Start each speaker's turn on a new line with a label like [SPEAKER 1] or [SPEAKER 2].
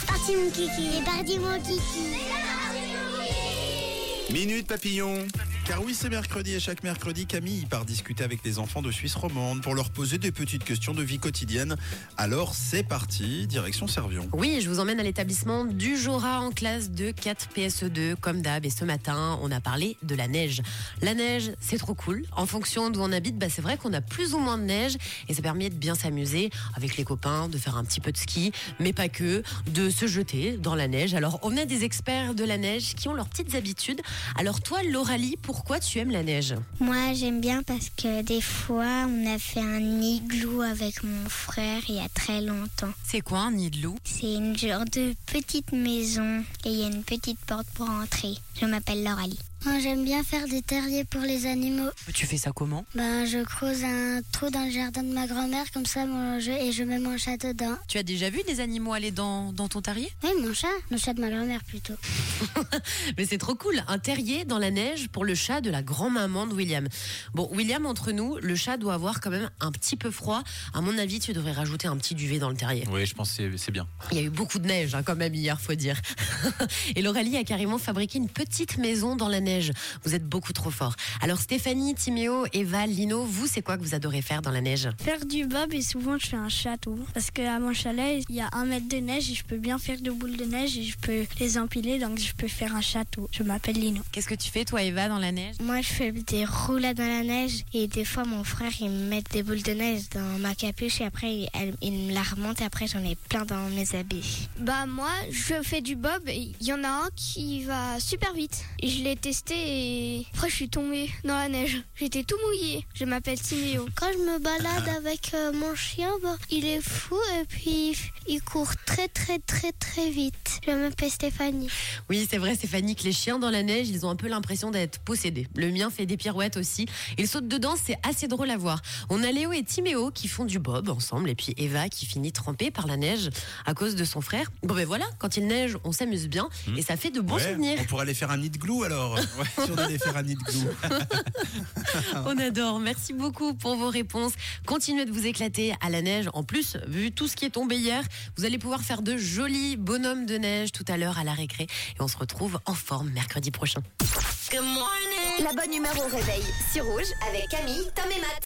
[SPEAKER 1] C'est parti mon kiki, c'est parti mon kiki.
[SPEAKER 2] Minute Papillon. Car oui, c'est mercredi et chaque mercredi, Camille part discuter avec les enfants de Suisse romande pour leur poser des petites questions de vie quotidienne. Alors c'est parti, direction Servion.
[SPEAKER 3] Oui, je vous emmène à l'établissement du Jora en classe de 4 PSE2 comme d'hab. Et ce matin, on a parlé de la neige. La neige, c'est trop cool. En fonction d'où on habite, bah, c'est vrai qu'on a plus ou moins de neige et ça permet de bien s'amuser avec les copains, de faire un petit peu de ski, mais pas que, de se jeter dans la neige. Alors, on a des experts de la neige qui ont leurs petites habitudes. Alors toi, Lauralie, pourquoi tu aimes la neige
[SPEAKER 1] Moi j'aime bien parce que des fois on a fait un igloo avec mon frère il y a très longtemps.
[SPEAKER 4] C'est quoi un loup
[SPEAKER 1] C'est une genre de petite maison et il y a une petite porte pour entrer. Je m'appelle Lauralie. Moi j'aime bien faire des terriers pour les animaux.
[SPEAKER 4] Tu fais ça comment
[SPEAKER 1] Ben je creuse un trou dans le jardin de ma grand-mère comme ça mon- je- et je mets mon chat dedans.
[SPEAKER 4] Tu as déjà vu des animaux aller dans, dans ton terrier?
[SPEAKER 1] Oui mon chat, le chat de ma grand-mère plutôt.
[SPEAKER 3] Mais c'est trop cool, un terrier dans la neige pour le chat de la grand-maman de William. Bon, William, entre nous, le chat doit avoir quand même un petit peu froid. À mon avis, tu devrais rajouter un petit duvet dans le terrier.
[SPEAKER 2] Oui, je pense que c'est- bien.
[SPEAKER 3] Il y a eu beaucoup de neige hein, quand même hier, faut dire. Et Laurelie a carrément fabriqué une petite maison dans la neige. Vous êtes beaucoup trop fort. Alors Stéphanie, Timéo, Eva, Lino, vous, c'est quoi que vous adorez faire dans la neige
[SPEAKER 5] Faire du bob et souvent je fais un château. Parce qu'à mon chalet, il y a un mètre de neige et je peux bien faire de boules de neige et je peux les empiler donc je peux faire un château. Je m'appelle Lino.
[SPEAKER 4] Qu'est-ce que tu fais toi Eva dans la neige?
[SPEAKER 1] Moi, je fais des roulades dans la neige et des fois, mon frère, il me met des boules de neige dans ma capuche et après, il, elle- il me la remonte et après, j'en ai plein dans mes habits.
[SPEAKER 5] Bah moi, je fais du bob et il y en a un qui va super vite. Je l'ai testé et après je suis tombée dans la neige. J'étais tout mouillé. Je m'appelle Timéo.
[SPEAKER 1] Quand je me balade avec euh, mon chien, bah, il est fou et puis il court très, très, très, très vite. Je m'appelle Stéphanie.
[SPEAKER 3] Oui, c'est vrai, Stéphanie, que les chiens dans la neige, ils ont un peu l'impression d'être possédés. Le mien fait des pirouettes aussi. Il saute dedans, c'est assez drôle à voir. On a Léo et Timéo qui font du bob ensemble, et puis Eva qui finit trempée par la neige à cause de son frère. Bon ben voilà, quand il neige, on s'amuse bien, et ça fait de bons
[SPEAKER 2] Ouais,
[SPEAKER 3] souvenirs.
[SPEAKER 2] on pourrait aller faire un nid de glue alors. Ouais, un nid de glue.
[SPEAKER 3] On adore. Merci beaucoup pour vos réponses. Continuez de vous éclater à la neige. En plus, vu tout ce qui est tombé hier, vous allez pouvoir faire de jolis bonhommes de neige tout à l'heure à la récré. Et on se retrouve en forme mercredi prochain.
[SPEAKER 6] La bonne humeur au réveil sur Rouge avec Camille, Tom et Matt.